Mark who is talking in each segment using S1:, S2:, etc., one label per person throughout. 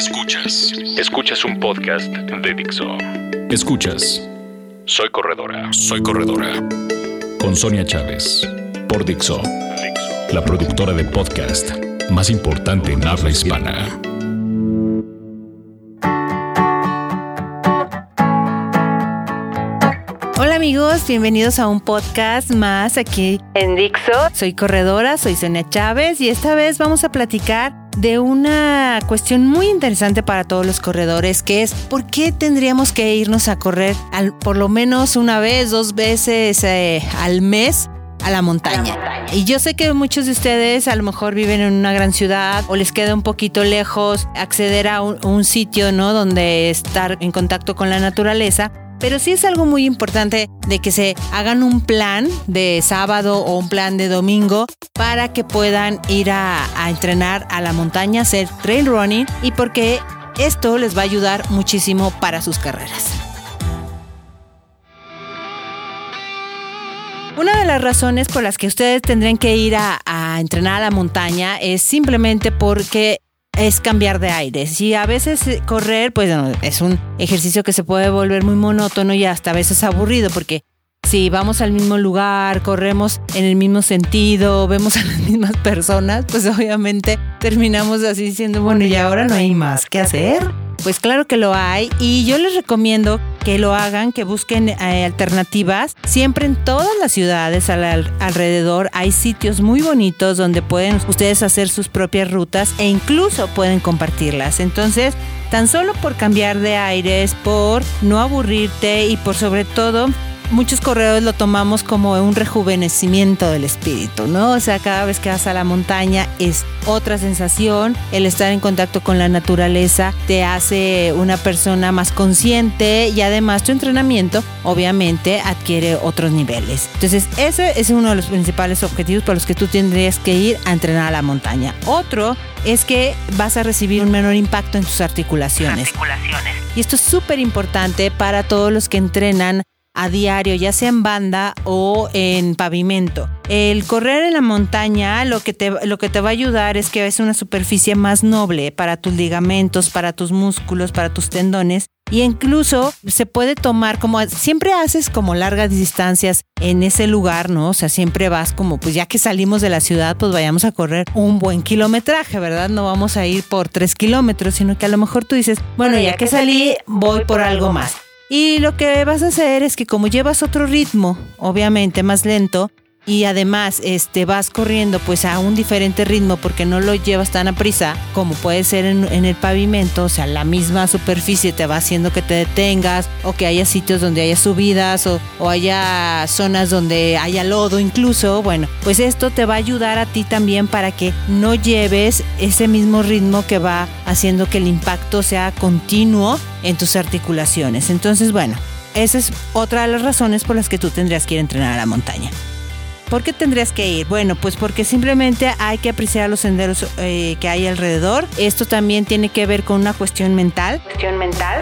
S1: Escuchas. Escuchas un podcast de Dixo. Escuchas. Soy corredora. Soy corredora. Con Sonia Chávez. Por Dixo. La productora de podcast más importante en habla hispana.
S2: Hola amigos, bienvenidos a un podcast más aquí en Dixo. Soy corredora, soy Sonia Chávez y esta vez vamos a platicar de una cuestión muy interesante para todos los corredores, que es por qué tendríamos que irnos a correr al, por lo menos una vez, dos veces eh, al mes a la montaña. Y yo sé que muchos de ustedes a lo mejor viven en una gran ciudad o les queda un poquito lejos acceder a un, un sitio, ¿no? Donde estar en contacto con la naturaleza. Pero sí es algo muy importante de que se hagan un plan de sábado o un plan de domingo para que puedan ir a, entrenar a la montaña, hacer trail running y porque esto les va a ayudar muchísimo para sus carreras. Una de las razones por las que ustedes tendrían que ir a, entrenar a la montaña es simplemente porque es cambiar de aire. Si a veces correr, pues es un ejercicio que se puede volver muy monótono y hasta a veces aburrido porque si vamos al mismo lugar, corremos en el mismo sentido, vemos a las mismas personas, pues obviamente terminamos así diciendo, bueno, y ahora no hay más que hacer. Pues claro que lo hay y yo les recomiendo que lo hagan, que busquen eh, alternativas. Siempre en todas las ciudades al, alrededor hay sitios muy bonitos donde pueden ustedes hacer sus propias rutas e incluso pueden compartirlas. Entonces, tan solo por cambiar de aires, por no aburrirte y por sobre todo muchos corredores lo tomamos como un rejuvenecimiento del espíritu, ¿no? O sea, cada vez que vas a la montaña es otra sensación, el estar en contacto con la naturaleza te hace una persona más consciente y además tu entrenamiento obviamente adquiere otros niveles. Entonces, ese es uno de los principales objetivos por los que tú tendrías que ir a entrenar a la montaña. Otro es que vas a recibir un menor impacto en tus articulaciones. articulaciones. Y esto es súper importante para todos los que entrenan a diario, ya sea en banda o en pavimento. El correr en la montaña lo que, te, lo que te va a ayudar es que es una superficie más noble para tus ligamentos, para tus músculos, para tus tendones. Y incluso se puede tomar como, siempre haces como largas distancias en ese lugar, ¿no? O sea, siempre vas como, pues ya que salimos de la ciudad, pues vayamos a correr un buen kilometraje, ¿verdad? No vamos a ir por tres kilómetros, sino que a lo mejor tú dices, bueno, ya que salí, voy por algo más. Y lo que vas a hacer es que como llevas otro ritmo, obviamente más lento, y además este, vas corriendo pues a un diferente ritmo porque no lo llevas tan a prisa como puede ser en, el pavimento, o sea, la misma superficie te va haciendo que te detengas o que haya sitios donde haya subidas o, o haya zonas donde haya lodo incluso, bueno, pues esto te va a ayudar a ti también para que no lleves ese mismo ritmo que va haciendo que el impacto sea continuo en tus articulaciones. Entonces, bueno, esa es otra de las razones por las que tú tendrías que ir a entrenar a la montaña. ¿Por qué tendrías que ir? Bueno, pues porque simplemente hay que apreciar los senderos eh, que hay alrededor. Esto también tiene que ver con una cuestión mental.
S3: Cuestión mental.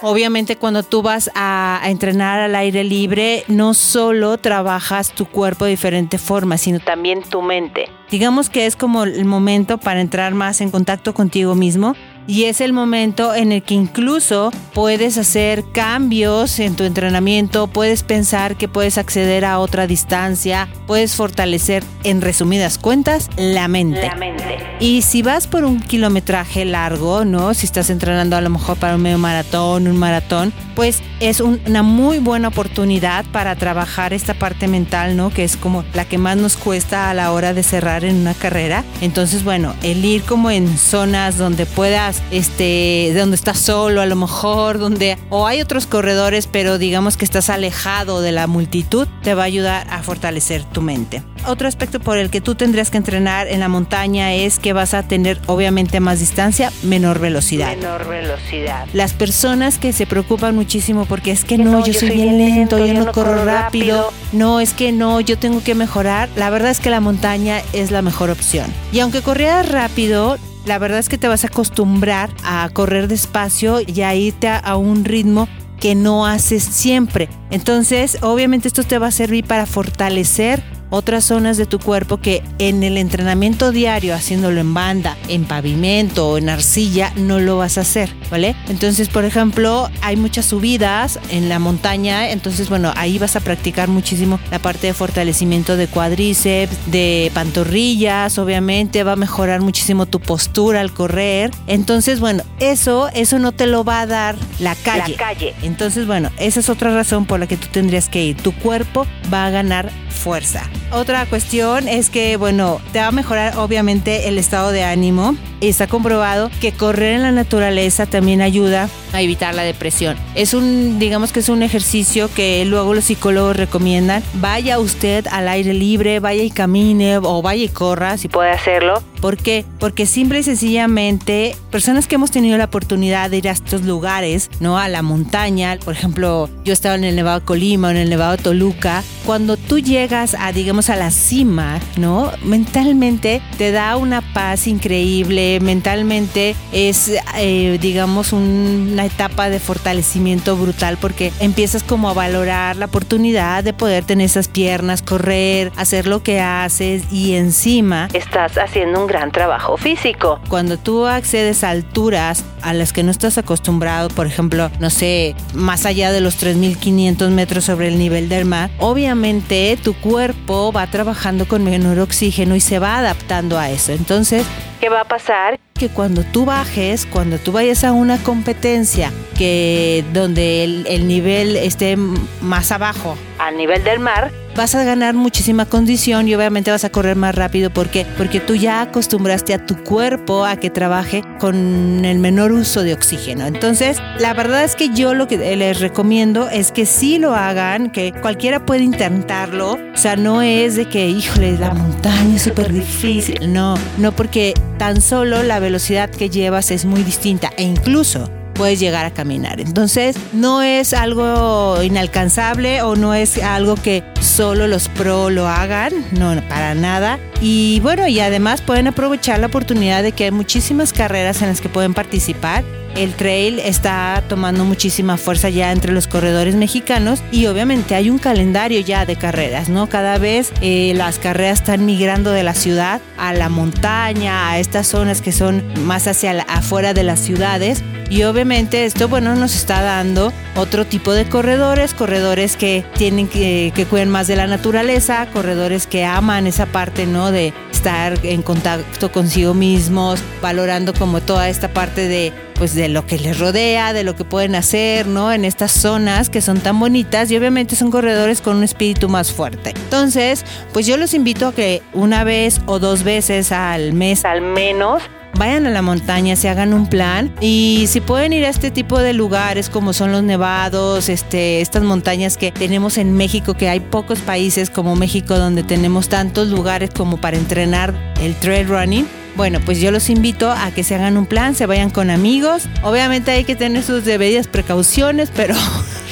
S2: Obviamente cuando tú vas a, a, entrenar al aire libre, no solo trabajas tu cuerpo de diferente forma, sino también tu mente. Digamos que es como el momento para entrar más en contacto contigo mismo y es el momento en el que incluso puedes hacer cambios en tu entrenamiento, puedes pensar que puedes acceder a otra distancia, puedes fortalecer, en resumidas cuentas, la mente.
S3: La mente.
S2: Y si vas por un kilometraje largo, ¿no? Si estás entrenando a lo mejor para un medio maratón, un maratón, pues es un, una muy buena oportunidad para trabajar esta parte mental, ¿no? Que es como la que más nos cuesta a la hora de cerrar en una carrera. Entonces, bueno, el ir como en zonas donde puedas este, donde estás solo a lo mejor, donde o hay otros corredores, pero digamos que estás alejado de la multitud, te va a ayudar a fortalecer tu mente. Otro aspecto por el que tú tendrías que entrenar en la montaña es que vas a tener obviamente más distancia, menor velocidad.
S3: Menor velocidad.
S2: Las personas que se preocupan muchísimo porque es que, que no, no, yo, yo soy bien lento, yo, yo no, no corro rápido, rápido, no, es que no, yo tengo que mejorar, la verdad es que la montaña es la mejor opción. Y aunque corrieras rápido, la verdad es que te vas a acostumbrar a correr despacio y a irte a, a un ritmo que no haces siempre. Entonces, obviamente esto te va a servir para fortalecer otras zonas de tu cuerpo que en el entrenamiento diario, haciéndolo en banda, en pavimento o en arcilla, no lo vas a hacer, ¿vale? Entonces, por ejemplo, hay muchas subidas en la montaña, entonces, bueno, ahí vas a practicar muchísimo la parte de fortalecimiento de cuádriceps, de pantorrillas, obviamente, va a mejorar muchísimo tu postura al correr. Entonces, bueno, eso, eso no te lo va a dar la calle. La calle. Entonces, bueno, esa es otra razón por la que tú tendrías que ir. Tu cuerpo va a ganar fuerza. Otra cuestión es que, bueno, te va a mejorar obviamente el estado de ánimo. Está comprobado que correr en la naturaleza también ayuda a evitar la depresión. Es un, digamos que es un ejercicio que luego los psicólogos recomiendan. Vaya usted al aire libre, vaya y camine o vaya y corra si puede hacerlo. ¿Por qué? Porque simple y sencillamente personas que hemos tenido la oportunidad de ir a estos lugares, ¿no? A la montaña, por ejemplo, yo estaba en el Nevado Colima o en el Nevado Toluca, cuando tú llegas a, digamos, a la cima, ¿no? Mentalmente te da una paz increíble, mentalmente es, eh, digamos, una etapa de fortalecimiento brutal porque empiezas como a valorar la oportunidad de poder tener esas piernas, correr, hacer lo que haces y encima estás haciendo un gran trabajo físico. Cuando tú accedes a alturas a las que no estás acostumbrado, por ejemplo, no sé, más allá de los 3.500 metros sobre el nivel del mar, obviamente tu cuerpo va trabajando con menor oxígeno y se va adaptando a eso. Entonces, ¿qué va a pasar? Que cuando tú bajes, cuando tú vayas a una competencia que donde el, el nivel esté más abajo, al nivel del mar, vas a ganar muchísima condición y obviamente vas a correr más rápido porque porque tú ya acostumbraste a tu cuerpo a que trabaje con el menor uso de oxígeno. Entonces, la verdad es que yo lo que les recomiendo es que sí lo hagan, que cualquiera puede intentarlo. O sea, no es de que, híjole, la montaña es súper difícil. No, no porque tan solo la velocidad que llevas es muy distinta e incluso puedes llegar a caminar. Entonces, no es algo inalcanzable o no es algo que solo los pro lo hagan, no, para nada. Y bueno, y además pueden aprovechar la oportunidad de que hay muchísimas carreras en las que pueden participar el trail está tomando muchísima fuerza ya entre los corredores mexicanos y obviamente hay un calendario ya de carreras, ¿no? Cada vez eh, las carreras están migrando de la ciudad a la montaña, a estas zonas que son más hacia afuera de las ciudades y obviamente esto, bueno, nos está dando otro tipo de corredores, corredores que tienen que, que más de la naturaleza, corredores que aman esa parte, ¿no? De estar en contacto consigo mismos, valorando como toda esta parte de pues de lo que les rodea, de lo que pueden hacer, ¿no? En estas zonas que son tan bonitas y obviamente son corredores con un espíritu más fuerte. Entonces, pues yo los invito a que una vez o dos veces al mes al menos vayan a la montaña, se hagan un plan y si pueden ir a este tipo de lugares como son los nevados, este, estas montañas que tenemos en México, que hay pocos países como México donde tenemos tantos lugares como para entrenar el trail running. Bueno, pues yo los invito a que se hagan un plan, se vayan con amigos. Obviamente hay que tener sus debidas precauciones, pero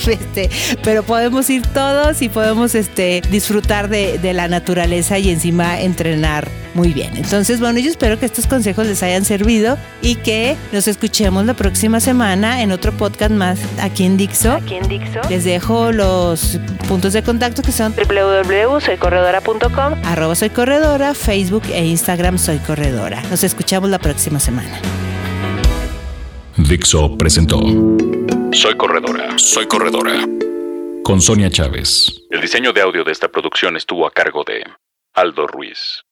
S2: este, pero podemos ir todos y podemos este, disfrutar de, de la naturaleza y encima entrenar muy bien. Entonces, bueno, yo espero que estos consejos les hayan servido y que nos escuchemos la próxima semana en otro podcast más aquí en Dixo.
S3: Aquí en Dixo.
S2: Les dejo los puntos de contacto que son
S3: www.soycorredora.com,
S2: arroba soy corredora, Facebook e Instagram soy corredora. Nos escuchamos la próxima semana.
S1: Dixo presentó Soy corredora, soy corredora. Con Sonia Chávez. El diseño de audio de esta producción estuvo a cargo de Aldo Ruiz.